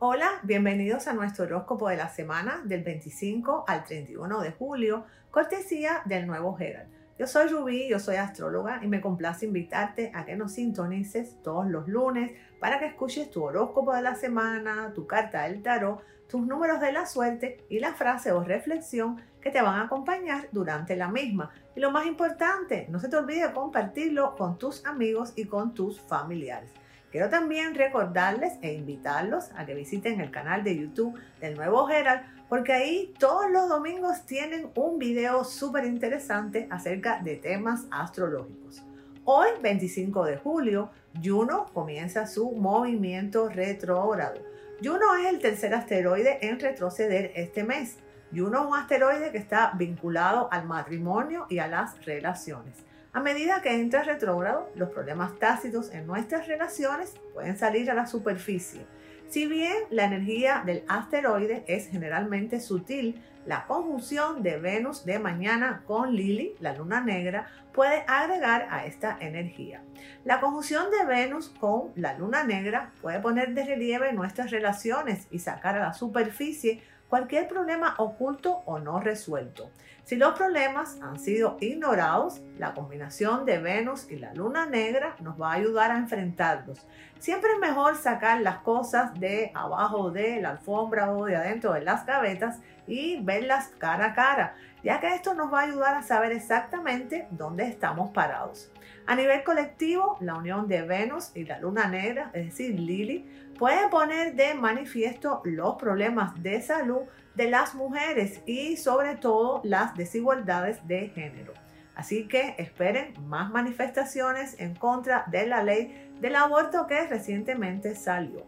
Hola, bienvenidos a nuestro horóscopo de la semana del 25 al 31 de julio, cortesía del nuevo Herald. Yo soy Rubí, yo soy astróloga y me complace invitarte a que nos sintonices todos los lunes para que escuches tu horóscopo de la semana, tu carta del tarot, tus números de la suerte y la frase o reflexión que te van a acompañar durante la misma. Y lo más importante, no se te olvide compartirlo con tus amigos y con tus familiares. Quiero también recordarles e invitarlos a que visiten el canal de YouTube del Nuevo Herald, porque ahí todos los domingos tienen un video súper interesante acerca de temas astrológicos. Hoy, 25 de julio, Juno comienza su movimiento retrógrado. Juno es el tercer asteroide en retroceder este mes. Juno es un asteroide que está vinculado al matrimonio y a las relaciones. A medida que entra retrógrado, los problemas tácitos en nuestras relaciones pueden salir a la superficie. Si bien la energía del asteroide es generalmente sutil, la conjunción de Venus de mañana con Lili, la luna negra, puede agregar a esta energía. La conjunción de Venus con la luna negra puede poner de relieve nuestras relaciones y sacar a la superficie cualquier problema oculto o no resuelto. Si los problemas han sido ignorados, la combinación de Venus y la luna negra nos va a ayudar a enfrentarlos. Siempre es mejor sacar las cosas de abajo de la alfombra o de adentro de las gavetas y verlas cara a cara, ya que esto nos va a ayudar a saber exactamente dónde estamos parados. A nivel colectivo, la unión de Venus y la luna negra, es decir, Lili, puede poner de manifiesto los problemas de salud de las mujeres y sobre todo las desigualdades de género. Así que esperen más manifestaciones en contra de la ley del aborto que recientemente salió.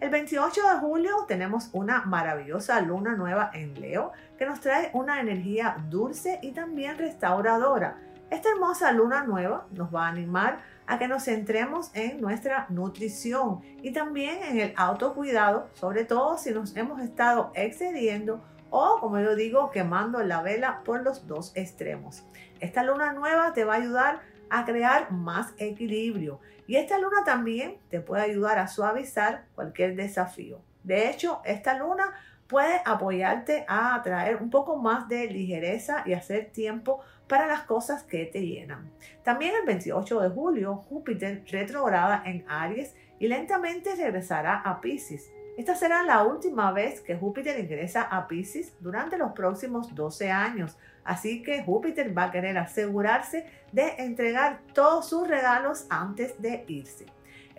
El 28 de julio tenemos una maravillosa luna nueva en Leo que nos trae una energía dulce y también restauradora. Esta hermosa luna nueva nos va a animar a que nos centremos en nuestra nutrición y también en el autocuidado, sobre todo si nos hemos estado excediendo o, como yo digo, quemando la vela por los dos extremos. Esta luna nueva te va a ayudar a crear más equilibrio y esta luna también te puede ayudar a suavizar cualquier desafío. De hecho, esta luna puede apoyarte a traer un poco más de ligereza y hacer tiempo para las cosas que te llenan. También el 28 de julio, Júpiter retrograda en Aries y lentamente regresará a Pisces. Esta será la última vez que Júpiter ingresa a Pisces durante los próximos 12 años, así que Júpiter va a querer asegurarse de entregar todos sus regalos antes de irse.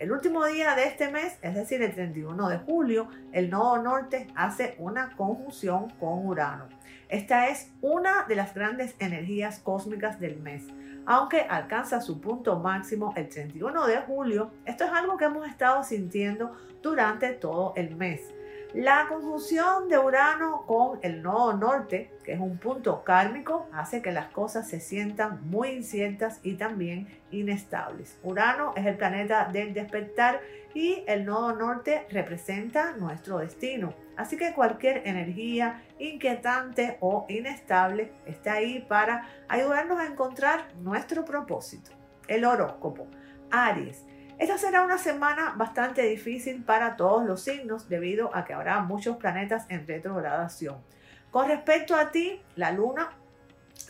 El último día de este mes, es decir, el 31 de julio, el nodo norte hace una conjunción con Urano. Esta es una de las grandes energías cósmicas del mes. Aunque alcanza su punto máximo el 31 de julio, esto es algo que hemos estado sintiendo durante todo el mes. La conjunción de Urano con el nodo norte, que es un punto kármico, hace que las cosas se sientan muy inciertas y también inestables. Urano es el planeta del despertar y el nodo norte representa nuestro destino. Así que cualquier energía inquietante o inestable está ahí para ayudarnos a encontrar nuestro propósito. El horóscopo. Aries esta será una semana bastante difícil para todos los signos debido a que habrá muchos planetas en retrogradación. Con respecto a ti, la luna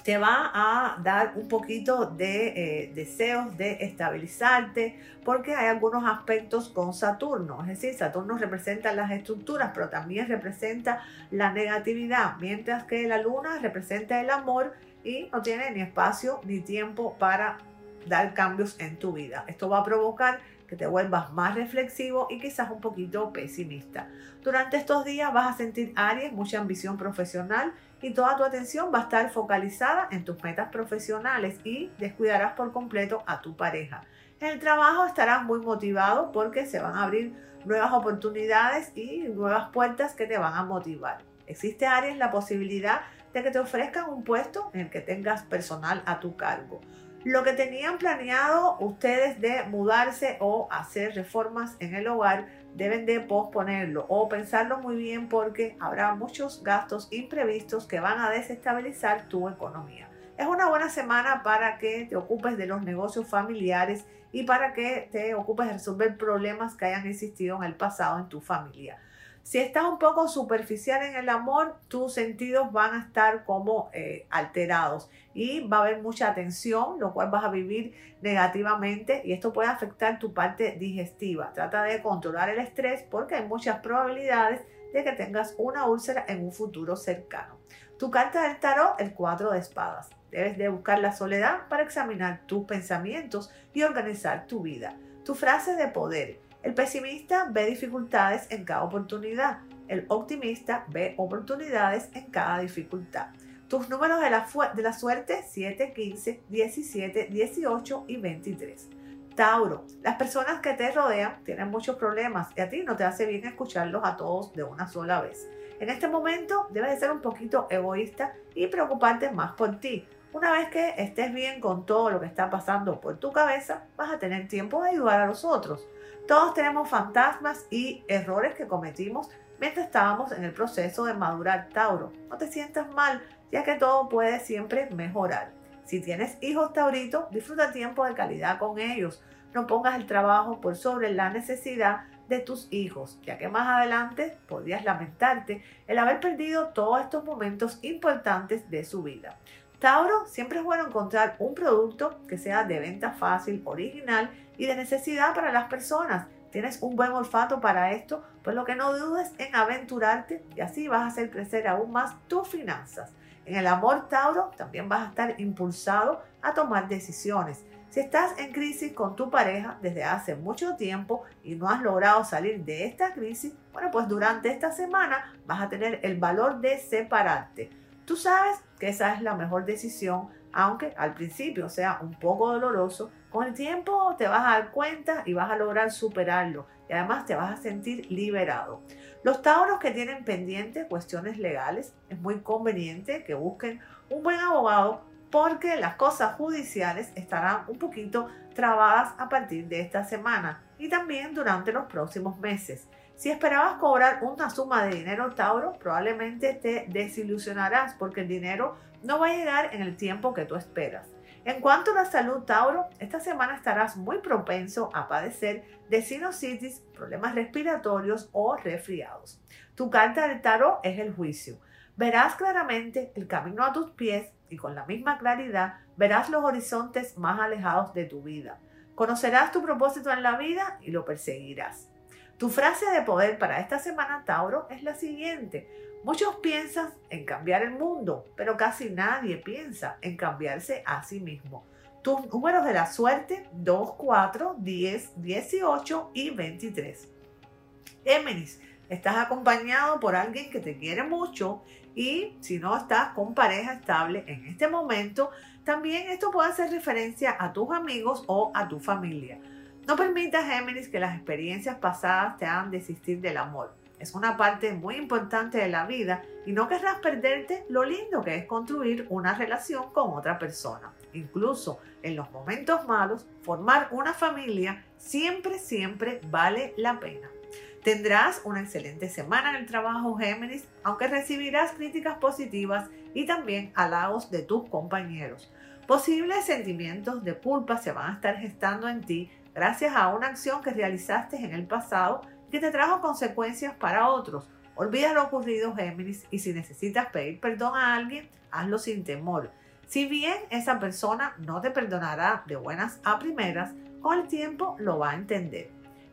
te va a dar un poquito de eh, deseos de estabilizarte porque hay algunos aspectos con Saturno. Es decir, Saturno representa las estructuras, pero también representa la negatividad, mientras que la luna representa el amor y no tiene ni espacio ni tiempo para dar cambios en tu vida. Esto va a provocar que te vuelvas más reflexivo y quizás un poquito pesimista. Durante estos días vas a sentir Aries mucha ambición profesional y toda tu atención va a estar focalizada en tus metas profesionales y descuidarás por completo a tu pareja. En el trabajo estarás muy motivado porque se van a abrir nuevas oportunidades y nuevas puertas que te van a motivar. Existe Aries la posibilidad de que te ofrezcan un puesto en el que tengas personal a tu cargo lo que tenían planeado ustedes de mudarse o hacer reformas en el hogar deben de posponerlo o pensarlo muy bien porque habrá muchos gastos imprevistos que van a desestabilizar tu economía. Es una buena semana para que te ocupes de los negocios familiares y para que te ocupes de resolver problemas que hayan existido en el pasado en tu familia. Si estás un poco superficial en el amor, tus sentidos van a estar como eh, alterados y va a haber mucha tensión, lo cual vas a vivir negativamente y esto puede afectar tu parte digestiva. Trata de controlar el estrés porque hay muchas probabilidades de que tengas una úlcera en un futuro cercano. Tu carta del tarot, el 4 de espadas. Debes de buscar la soledad para examinar tus pensamientos y organizar tu vida. Tu frase de poder. El pesimista ve dificultades en cada oportunidad. El optimista ve oportunidades en cada dificultad. Tus números de la, suerte 7, 15, 17, 18 y 23. Tauro, las personas que te rodean tienen muchos problemas y a ti no te hace bien escucharlos a todos de una sola vez. En este momento debes de ser un poquito egoísta y preocuparte más por ti. Una vez que estés bien con todo lo que está pasando por tu cabeza, vas a tener tiempo de ayudar a los otros. Todos tenemos fantasmas y errores que cometimos mientras estábamos en el proceso de madurar Tauro. No te sientas mal, ya que todo puede siempre mejorar. Si tienes hijos tauritos, disfruta tiempo de calidad con ellos. No pongas el trabajo por sobre la necesidad de tus hijos, ya que más adelante podrías lamentarte el haber perdido todos estos momentos importantes de su vida. Tauro, siempre es bueno encontrar un producto que sea de venta fácil, original y de necesidad para las personas. Tienes un buen olfato para esto, pues lo que no dudes en aventurarte y así vas a hacer crecer aún más tus finanzas. En el amor Tauro también vas a estar impulsado a tomar decisiones. Si estás en crisis con tu pareja desde hace mucho tiempo y no has logrado salir de esta crisis, bueno, pues durante esta semana vas a tener el valor de separarte. Tú sabes que esa es la mejor decisión, aunque al principio sea un poco doloroso, con el tiempo te vas a dar cuenta y vas a lograr superarlo y además te vas a sentir liberado. Los tauros que tienen pendientes cuestiones legales, es muy conveniente que busquen un buen abogado porque las cosas judiciales estarán un poquito trabadas a partir de esta semana y también durante los próximos meses. Si esperabas cobrar una suma de dinero, Tauro, probablemente te desilusionarás porque el dinero no va a llegar en el tiempo que tú esperas. En cuanto a la salud, Tauro, esta semana estarás muy propenso a padecer de sinusitis, problemas respiratorios o resfriados. Tu carta del tarot es el juicio. Verás claramente el camino a tus pies y con la misma claridad verás los horizontes más alejados de tu vida. Conocerás tu propósito en la vida y lo perseguirás. Tu frase de poder para esta semana, Tauro, es la siguiente. Muchos piensan en cambiar el mundo, pero casi nadie piensa en cambiarse a sí mismo. Tus números de la suerte, 2, 4, 10, 18 y 23. Géminis, estás acompañado por alguien que te quiere mucho y si no estás con pareja estable en este momento, también esto puede hacer referencia a tus amigos o a tu familia. No permitas, Géminis, que las experiencias pasadas te hagan desistir del amor. Es una parte muy importante de la vida y no querrás perderte lo lindo que es construir una relación con otra persona. Incluso en los momentos malos, formar una familia siempre, siempre vale la pena. Tendrás una excelente semana en el trabajo Géminis, aunque recibirás críticas positivas y también halagos de tus compañeros. Posibles sentimientos de culpa se van a estar gestando en ti gracias a una acción que realizaste en el pasado que te trajo consecuencias para otros. Olvida lo ocurrido, Géminis, y si necesitas pedir perdón a alguien, hazlo sin temor. Si bien esa persona no te perdonará de buenas a primeras, con el tiempo lo va a entender.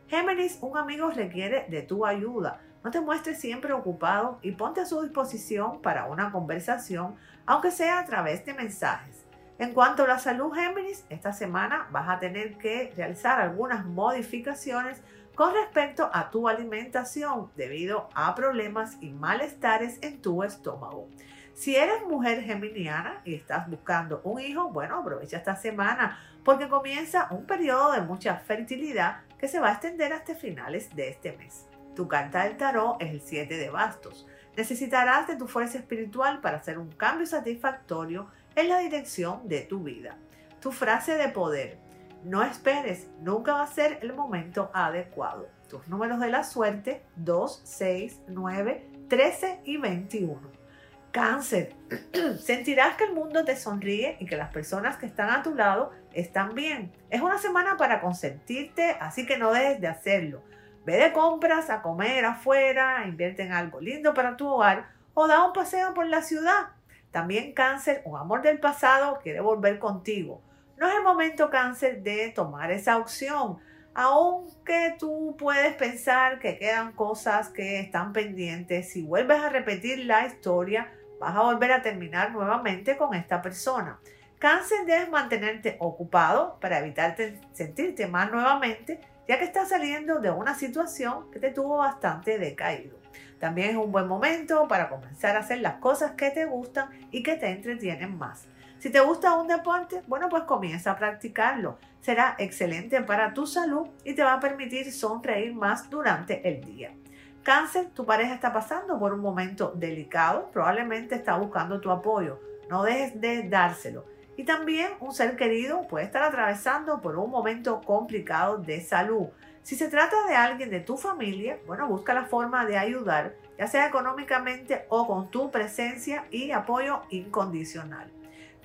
Géminis, un amigo requiere de tu ayuda. No te muestres siempre ocupado y ponte a su disposición para una conversación, aunque sea a través de mensajes. En cuanto a la salud Géminis, esta semana vas a tener que realizar algunas modificaciones con respecto a tu alimentación debido a problemas y malestares en tu estómago. Si eres mujer geminiana y estás buscando un hijo, bueno, aprovecha esta semana porque comienza un periodo de mucha fertilidad que se va a extender hasta finales de este mes. Tu carta del tarot es el 7 de bastos. Necesitarás de tu fuerza espiritual para hacer un cambio satisfactorio en la dirección de tu vida. Tu frase de poder. No esperes, nunca va a ser el momento adecuado. Tus números de la suerte 2, 6, 9, 13 y 21. Cáncer. Sentirás que el mundo te sonríe y que las personas que están a tu lado están bien. Es una semana para consentirte, así que no dejes de hacerlo. Ve de compras a comer afuera, invierte en algo lindo para tu hogar o da un paseo por la ciudad. También cáncer, un amor del pasado quiere volver contigo. No es el momento cáncer de tomar esa opción, aunque tú puedes pensar que quedan cosas que están pendientes. Si vuelves a repetir la historia, vas a volver a terminar nuevamente con esta persona. Cáncer debes mantenerte ocupado para evitarte sentirte mal nuevamente, ya que estás saliendo de una situación que te tuvo bastante decaído. También es un buen momento para comenzar a hacer las cosas que te gustan y que te entretienen más. Si te gusta un deporte, bueno, pues comienza a practicarlo. Será excelente para tu salud y te va a permitir sonreír más durante el día. Cáncer, tu pareja está pasando por un momento delicado, probablemente está buscando tu apoyo. No dejes de dárselo. Y también un ser querido puede estar atravesando por un momento complicado de salud. Si se trata de alguien de tu familia, bueno, busca la forma de ayudar, ya sea económicamente o con tu presencia y apoyo incondicional.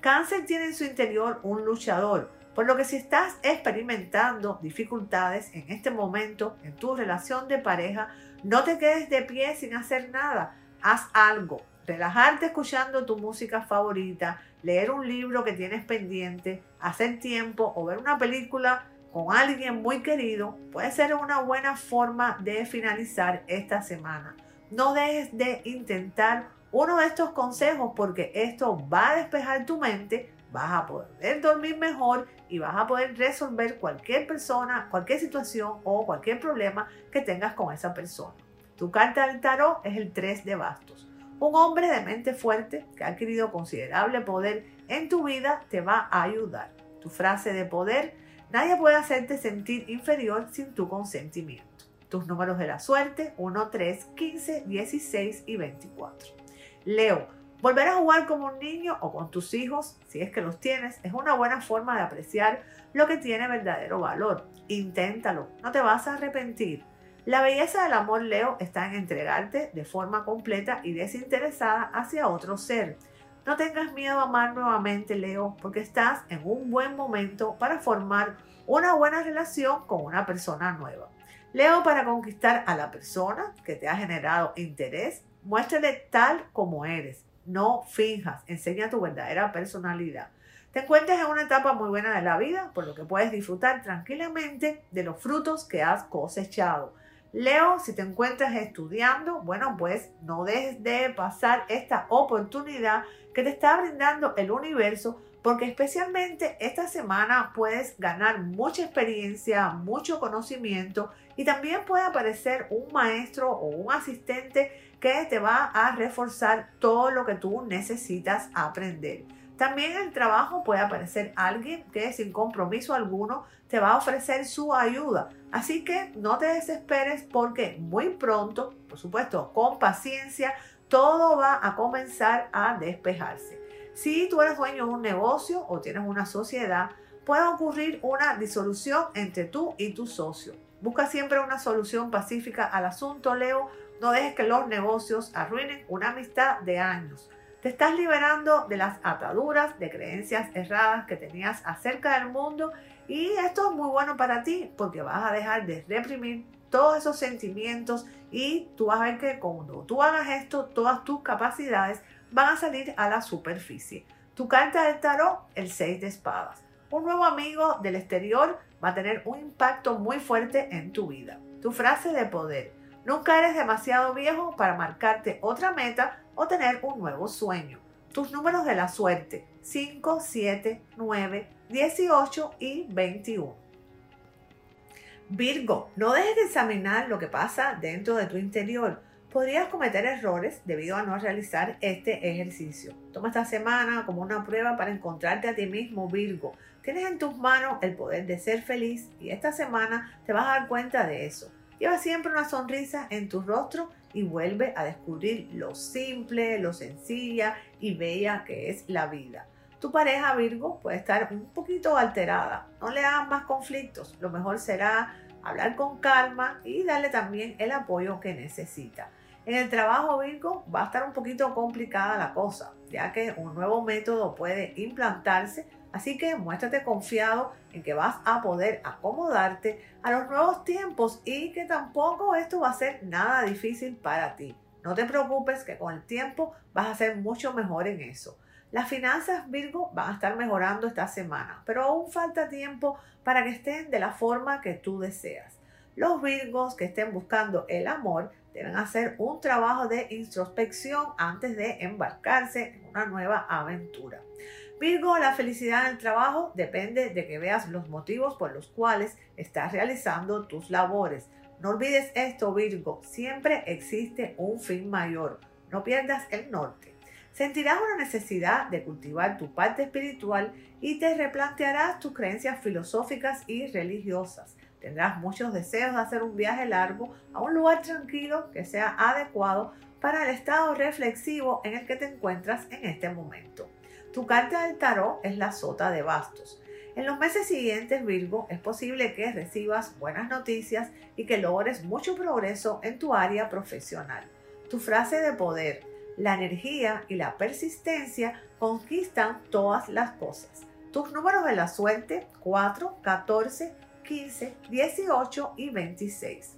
Cáncer tiene en su interior un luchador, por lo que si estás experimentando dificultades en este momento en tu relación de pareja, no te quedes de pie sin hacer nada. Haz algo. Relajarte escuchando tu música favorita, leer un libro que tienes pendiente, hacer tiempo o ver una película con alguien muy querido puede ser una buena forma de finalizar esta semana. No dejes de intentar uno de estos consejos porque esto va a despejar tu mente vas a poder dormir mejor y vas a poder resolver cualquier persona, cualquier situación o cualquier problema que tengas con esa persona. Tu carta del tarot es el 3 de bastos. Un hombre de mente fuerte que ha adquirido considerable poder en tu vida te va a ayudar. Tu frase de poder, nadie puede hacerte sentir inferior sin tu consentimiento. Tus números de la suerte, 1, 3, 15, 16 y 24. Leo, Volver a jugar como un niño o con tus hijos, si es que los tienes, es una buena forma de apreciar lo que tiene verdadero valor. Inténtalo, no te vas a arrepentir. La belleza del amor, Leo, está en entregarte de forma completa y desinteresada hacia otro ser. No tengas miedo a amar nuevamente, Leo, porque estás en un buen momento para formar una buena relación con una persona nueva. Leo, para conquistar a la persona que te ha generado interés, muéstrale tal como eres no finjas, enseña tu verdadera personalidad. Te encuentras en una etapa muy buena de la vida, por lo que puedes disfrutar tranquilamente de los frutos que has cosechado. Leo, si te encuentras estudiando, bueno, pues no dejes de pasar esta oportunidad que te está brindando el universo, porque especialmente esta semana puedes ganar mucha experiencia, mucho conocimiento y también puede aparecer un maestro o un asistente que te va a reforzar todo lo que tú necesitas aprender. También en el trabajo puede aparecer alguien que sin compromiso alguno te va a ofrecer su ayuda. Así que no te desesperes porque muy pronto, por supuesto, con paciencia, todo va a comenzar a despejarse. Si tú eres dueño de un negocio o tienes una sociedad, puede ocurrir una disolución entre tú y tu socio. Busca siempre una solución pacífica al asunto, Leo, no dejes que los negocios arruinen una amistad de años. Te estás liberando de las ataduras, de creencias erradas que tenías acerca del mundo y esto es muy bueno para ti porque vas a dejar de reprimir todos esos sentimientos y tú vas a ver que cuando tú hagas esto, todas tus capacidades van a salir a la superficie. Tu carta del tarot, el 6 de espadas. Un nuevo amigo del exterior va a tener un impacto muy fuerte en tu vida. Tu frase de poder. Nunca eres demasiado viejo para marcarte otra meta o tener un nuevo sueño. Tus números de la suerte 5, 7, 9, 18 y 21. Virgo, no dejes de examinar lo que pasa dentro de tu interior. Podrías cometer errores debido a no realizar este ejercicio. Toma esta semana como una prueba para encontrarte a ti mismo, Virgo. Tienes en tus manos el poder de ser feliz y esta semana te vas a dar cuenta de eso. Lleva siempre una sonrisa en tu rostro y vuelve a descubrir lo simple, lo sencilla y bella que es la vida. Tu pareja Virgo puede estar un poquito alterada. No le hagas más conflictos. Lo mejor será hablar con calma y darle también el apoyo que necesita. En el trabajo Virgo va a estar un poquito complicada la cosa, ya que un nuevo método puede implantarse Así que muéstrate confiado en que vas a poder acomodarte a los nuevos tiempos y que tampoco esto va a ser nada difícil para ti. No te preocupes que con el tiempo vas a ser mucho mejor en eso. Las finanzas Virgo van a estar mejorando esta semana, pero aún falta tiempo para que estén de la forma que tú deseas. Los Virgos que estén buscando el amor deben hacer un trabajo de introspección antes de embarcarse en una nueva aventura. Virgo, la felicidad en el trabajo depende de que veas los motivos por los cuales estás realizando tus labores. No olvides esto, Virgo, siempre existe un fin mayor. No pierdas el norte. Sentirás una necesidad de cultivar tu parte espiritual y te replantearás tus creencias filosóficas y religiosas. Tendrás muchos deseos de hacer un viaje largo a un lugar tranquilo que sea adecuado para el estado reflexivo en el que te encuentras en este momento. Tu carta del tarot es la sota de bastos. En los meses siguientes, Virgo, es posible que recibas buenas noticias y que logres mucho progreso en tu área profesional. Tu frase de poder la energía y la persistencia conquistan todas las cosas. Tus números de la suerte 4, 14, 15, 18 y 26.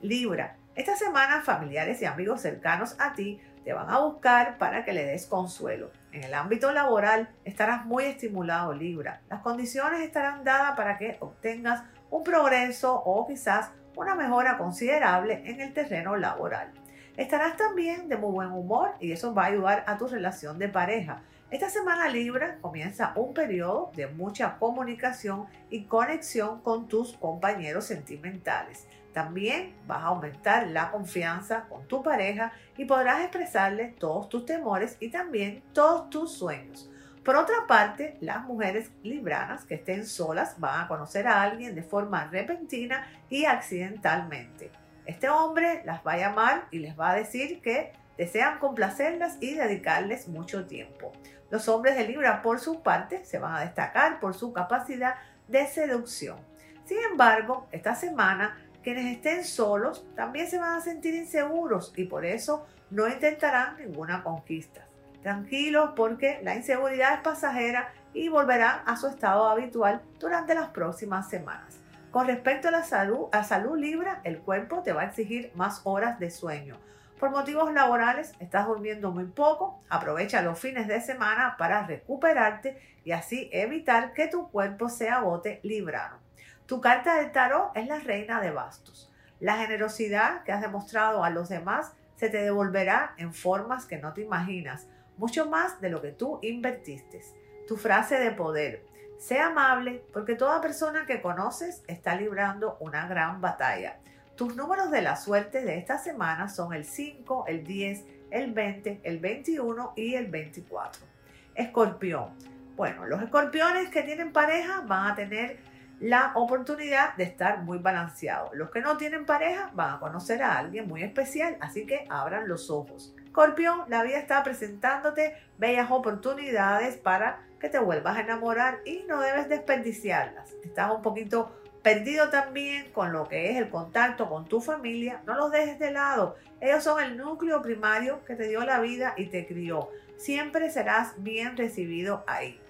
Libra, esta semana familiares y amigos cercanos a ti te van a buscar para que le des consuelo. En el ámbito laboral estarás muy estimulado, Libra. Las condiciones estarán dadas para que obtengas un progreso o quizás una mejora considerable en el terreno laboral. Estarás también de muy buen humor y eso va a ayudar a tu relación de pareja. Esta semana Libra comienza un periodo de mucha comunicación y conexión con tus compañeros sentimentales. También vas a aumentar la confianza con tu pareja y podrás expresarle todos tus temores y también todos tus sueños. Por otra parte, las mujeres libranas que estén solas van a conocer a alguien de forma repentina y accidentalmente. Este hombre las va a llamar y les va a decir que desean complacerlas y dedicarles mucho tiempo. Los hombres de Libra, por su parte, se van a destacar por su capacidad de seducción. Sin embargo, esta semana, quienes estén solos también se van a sentir inseguros y por eso no intentarán ninguna conquista. Tranquilos porque la inseguridad es pasajera y volverán a su estado habitual durante las próximas semanas. Con respecto a la salud, a salud Libra, el cuerpo te va a exigir más horas de sueño. Por motivos laborales, estás durmiendo muy poco. Aprovecha los fines de semana para recuperarte y así evitar que tu cuerpo se agote librano. Tu carta del tarot es la reina de bastos. La generosidad que has demostrado a los demás se te devolverá en formas que no te imaginas, mucho más de lo que tú invertiste. Tu frase de poder. Sé amable porque toda persona que conoces está librando una gran batalla. Tus números de la suerte de esta semana son el 5, el 10, el 20, el 21 y el 24. Escorpión. Bueno, los escorpiones que tienen pareja van a tener la oportunidad de estar muy balanceados. Los que no tienen pareja van a conocer a alguien muy especial, así que abran los ojos. Escorpión, la vida está presentándote bellas oportunidades para que te vuelvas a enamorar y no debes desperdiciarlas. Estás un poquito perdido también con lo que es el contacto con tu familia, no los dejes de lado. Ellos son el núcleo primario que te dio la vida y te crió. Siempre serás bien recibido ahí.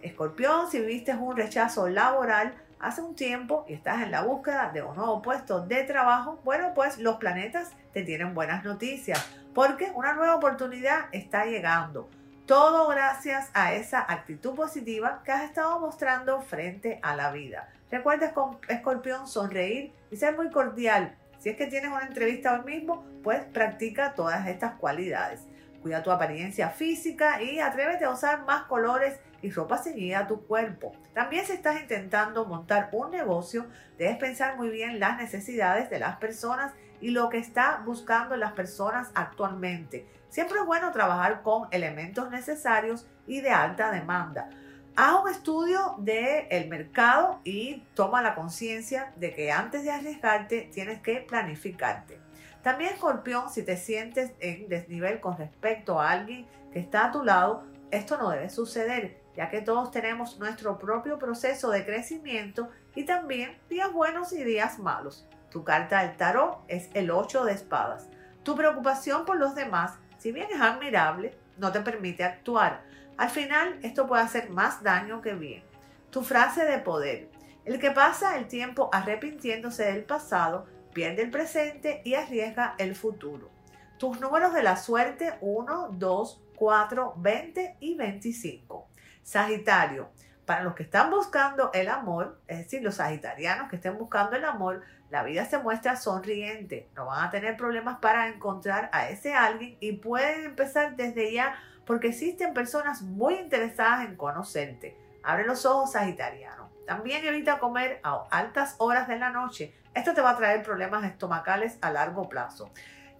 Escorpión, si viviste un rechazo laboral hace un tiempo y estás en la búsqueda de un nuevo puesto de trabajo, bueno, pues los planetas te tienen buenas noticias porque una nueva oportunidad está llegando. Todo gracias a esa actitud positiva que has estado mostrando frente a la vida. Recuerda, escorpión, sonreír y ser muy cordial. Si es que tienes una entrevista hoy mismo, pues practica todas estas cualidades. Cuida tu apariencia física y atrévete a usar más colores y ropa ceñida a tu cuerpo. También si estás intentando montar un negocio, debes pensar muy bien las necesidades de las personas y lo que está buscando las personas actualmente. Siempre es bueno trabajar con elementos necesarios y de alta demanda. Haz un estudio del mercado y toma la conciencia de que antes de arriesgarte tienes que planificarte. También, escorpión, si te sientes en desnivel con respecto a alguien que está a tu lado, esto no debe suceder, ya que todos tenemos nuestro propio proceso de crecimiento y también días buenos y días malos. Tu carta del tarot es el 8 de espadas. Tu preocupación por los demás si bien es admirable, no te permite actuar. Al final, esto puede hacer más daño que bien. Tu frase de poder. El que pasa el tiempo arrepintiéndose del pasado, pierde el presente y arriesga el futuro. Tus números de la suerte 1, 2, 4, 20 y 25. Sagitario. Para los que están buscando el amor, es decir, los sagitarianos que estén buscando el amor, la vida se muestra sonriente. No van a tener problemas para encontrar a ese alguien y pueden empezar desde ya porque existen personas muy interesadas en conocerte. Abre los ojos, Sagitariano. También evita comer a altas horas de la noche. Esto te va a traer problemas estomacales a largo plazo.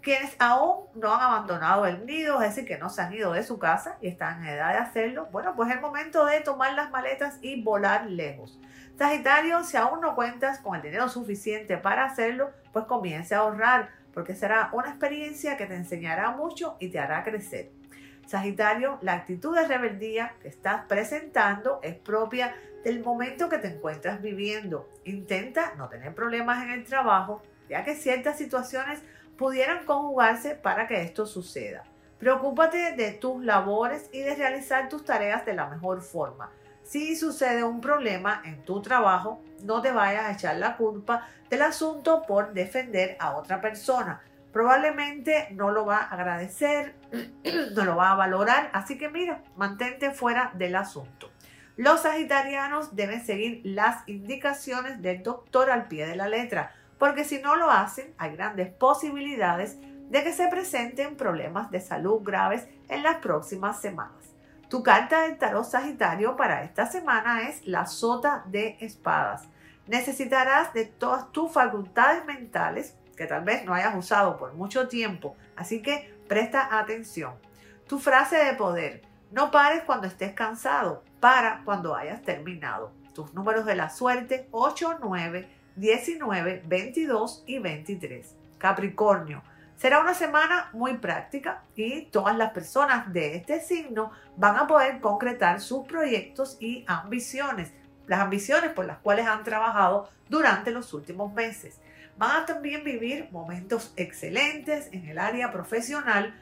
Quienes aún no han abandonado el nido, es decir, que no se han ido de su casa y están en edad de hacerlo, bueno, pues es el momento de tomar las maletas y volar lejos. Sagitario, si aún no cuentas con el dinero suficiente para hacerlo, pues comience a ahorrar, porque será una experiencia que te enseñará mucho y te hará crecer. Sagitario, la actitud de rebeldía que estás presentando es propia del momento que te encuentras viviendo. Intenta no tener problemas en el trabajo, ya que ciertas situaciones pudieran conjugarse para que esto suceda. Preocúpate de tus labores y de realizar tus tareas de la mejor forma. Si sucede un problema en tu trabajo, no te vayas a echar la culpa del asunto por defender a otra persona probablemente no lo va a agradecer, no lo va a valorar, así que mira, mantente fuera del asunto. Los sagitarianos deben seguir las indicaciones del doctor al pie de la letra, porque si no lo hacen, hay grandes posibilidades de que se presenten problemas de salud graves en las próximas semanas. Tu carta del tarot sagitario para esta semana es la sota de espadas. Necesitarás de todas tus facultades mentales que tal vez no hayas usado por mucho tiempo. Así que presta atención. Tu frase de poder. No pares cuando estés cansado, para cuando hayas terminado. Tus números de la suerte 8, 9, 19, 22 y 23. Capricornio. Será una semana muy práctica y todas las personas de este signo van a poder concretar sus proyectos y ambiciones, las ambiciones por las cuales han trabajado durante los últimos meses. Van a también vivir momentos excelentes en el área profesional,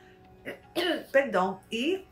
perdón, y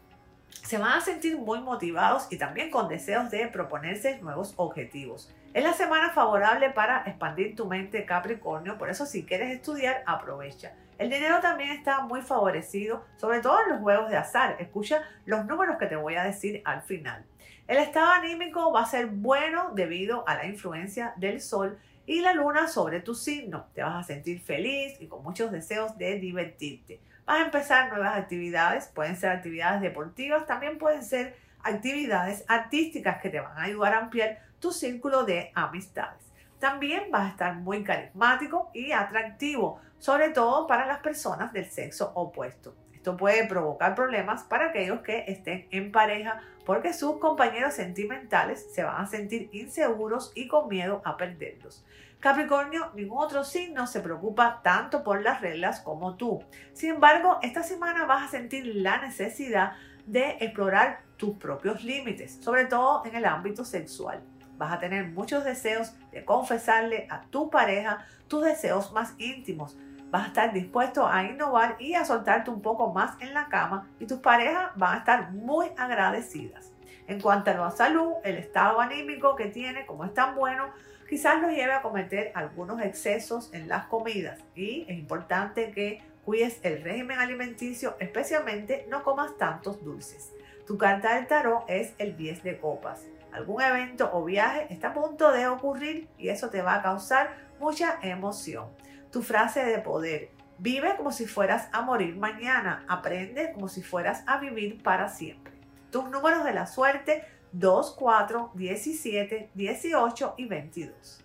se van a sentir muy motivados y también con deseos de proponerse nuevos objetivos. Es la semana favorable para expandir tu mente Capricornio, por eso si quieres estudiar, aprovecha. El dinero también está muy favorecido, sobre todo en los juegos de azar. Escucha los números que te voy a decir al final. El estado anímico va a ser bueno debido a la influencia del sol y la luna sobre tu signo. Te vas a sentir feliz y con muchos deseos de divertirte. Vas a empezar nuevas actividades, pueden ser actividades deportivas, también pueden ser actividades artísticas que te van a ayudar a ampliar tu círculo de amistades. También vas a estar muy carismático y atractivo, sobre todo para las personas del sexo opuesto. Esto puede provocar problemas para aquellos que estén en pareja porque sus compañeros sentimentales se van a sentir inseguros y con miedo a perderlos. Capricornio, ningún otro signo se preocupa tanto por las reglas como tú. Sin embargo, esta semana vas a sentir la necesidad de explorar tus propios límites, sobre todo en el ámbito sexual. Vas a tener muchos deseos de confesarle a tu pareja tus deseos más íntimos. Vas a estar dispuesto a innovar y a soltarte un poco más en la cama y tus parejas van a estar muy agradecidas. En cuanto a la salud, el estado anímico que tiene, como es tan bueno, quizás lo lleve a cometer algunos excesos en las comidas y es importante que cuides el régimen alimenticio, especialmente no comas tantos dulces. Tu carta del tarot es el 10 de copas. Algún evento o viaje está a punto de ocurrir y eso te va a causar mucha emoción. Tu frase de poder. Vive como si fueras a morir mañana. Aprende como si fueras a vivir para siempre. Tus números de la suerte 2, 4, 17, 18 y 22.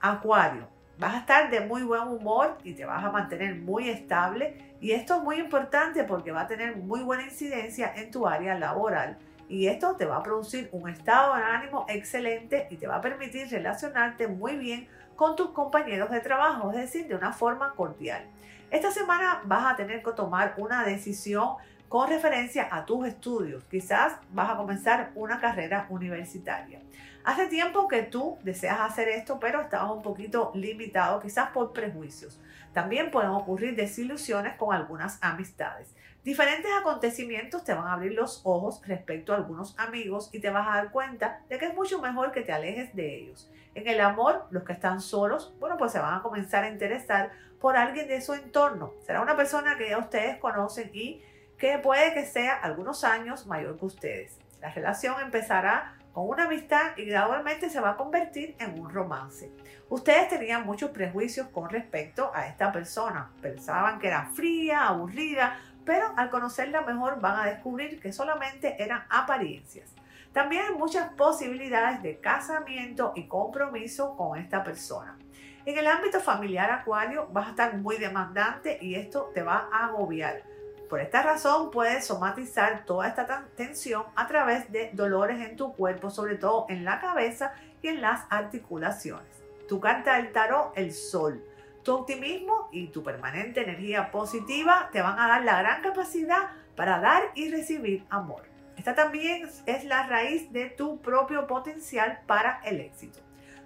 Acuario, vas a estar de muy buen humor y te vas a mantener muy estable y esto es muy importante porque va a tener muy buena incidencia en tu área laboral y esto te va a producir un estado de ánimo excelente y te va a permitir relacionarte muy bien con tus compañeros de trabajo, es decir, de una forma cordial. Esta semana vas a tener que tomar una decisión con referencia a tus estudios. Quizás vas a comenzar una carrera universitaria. Hace tiempo que tú deseas hacer esto, pero estabas un poquito limitado, quizás por prejuicios. También pueden ocurrir desilusiones con algunas amistades. Diferentes acontecimientos te van a abrir los ojos respecto a algunos amigos y te vas a dar cuenta de que es mucho mejor que te alejes de ellos. En el amor, los que están solos, bueno, pues se van a comenzar a interesar por alguien de su entorno. Será una persona que ya ustedes conocen y que puede que sea algunos años mayor que ustedes. La relación empezará con una amistad y gradualmente se va a convertir en un romance. Ustedes tenían muchos prejuicios con respecto a esta persona. Pensaban que era fría, aburrida, pero al conocerla mejor van a descubrir que solamente eran apariencias. También hay muchas posibilidades de casamiento y compromiso con esta persona. En el ámbito familiar acuario vas a estar muy demandante y esto te va a agobiar. Por esta razón puedes somatizar toda esta tensión a través de dolores en tu cuerpo, sobre todo en la cabeza y en las articulaciones. Tu carta del tarot, el sol. Tu optimismo y tu permanente energía positiva te van a dar la gran capacidad para dar y recibir amor. Esta también es la raíz de tu propio potencial para el éxito.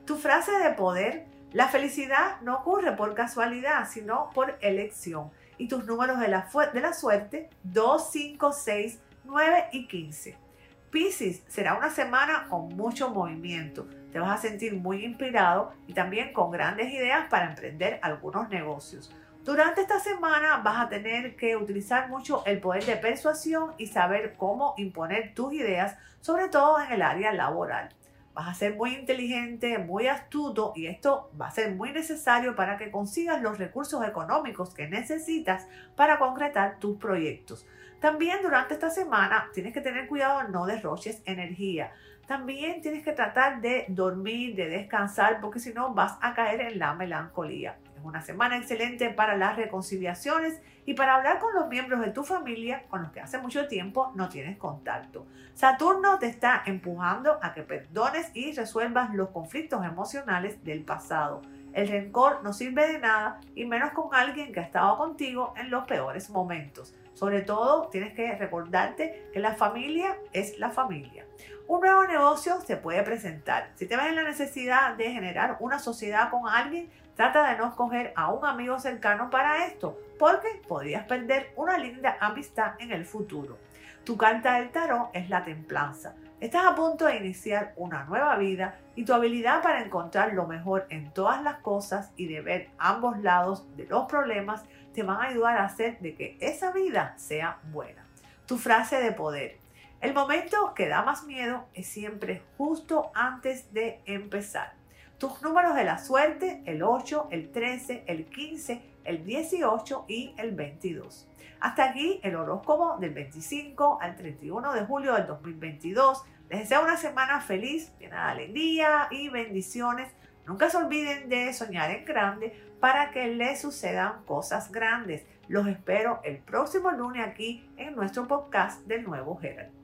Tu frase de poder, la felicidad no ocurre por casualidad, sino por elección y tus números de la, de la suerte 2, 5, 6, 9 y 15. Piscis será una semana con mucho movimiento. Te vas a sentir muy inspirado y también con grandes ideas para emprender algunos negocios. Durante esta semana vas a tener que utilizar mucho el poder de persuasión y saber cómo imponer tus ideas, sobre todo en el área laboral. Vas a ser muy inteligente, muy astuto y esto va a ser muy necesario para que consigas los recursos económicos que necesitas para concretar tus proyectos. También durante esta semana tienes que tener cuidado no derroches energía. También tienes que tratar de dormir, de descansar, porque si no vas a caer en la melancolía una semana excelente para las reconciliaciones y para hablar con los miembros de tu familia con los que hace mucho tiempo no tienes contacto. Saturno te está empujando a que perdones y resuelvas los conflictos emocionales del pasado. El rencor no sirve de nada y menos con alguien que ha estado contigo en los peores momentos. Sobre todo, tienes que recordarte que la familia es la familia. Un nuevo negocio se puede presentar. Si te ves en la necesidad de generar una sociedad con alguien, Trata de no escoger a un amigo cercano para esto, porque podrías perder una linda amistad en el futuro. Tu carta del tarot es la templanza. Estás a punto de iniciar una nueva vida y tu habilidad para encontrar lo mejor en todas las cosas y de ver ambos lados de los problemas te van a ayudar a hacer de que esa vida sea buena. Tu frase de poder. El momento que da más miedo es siempre justo antes de empezar. Tus números de la suerte, el 8, el 13, el 15, el 18 y el 22. Hasta aquí el horóscopo del 25 al 31 de julio del 2022. Les deseo una semana feliz, llena de alegría y bendiciones. Nunca se olviden de soñar en grande para que les sucedan cosas grandes. Los espero el próximo lunes aquí en nuestro podcast del nuevo Gerald.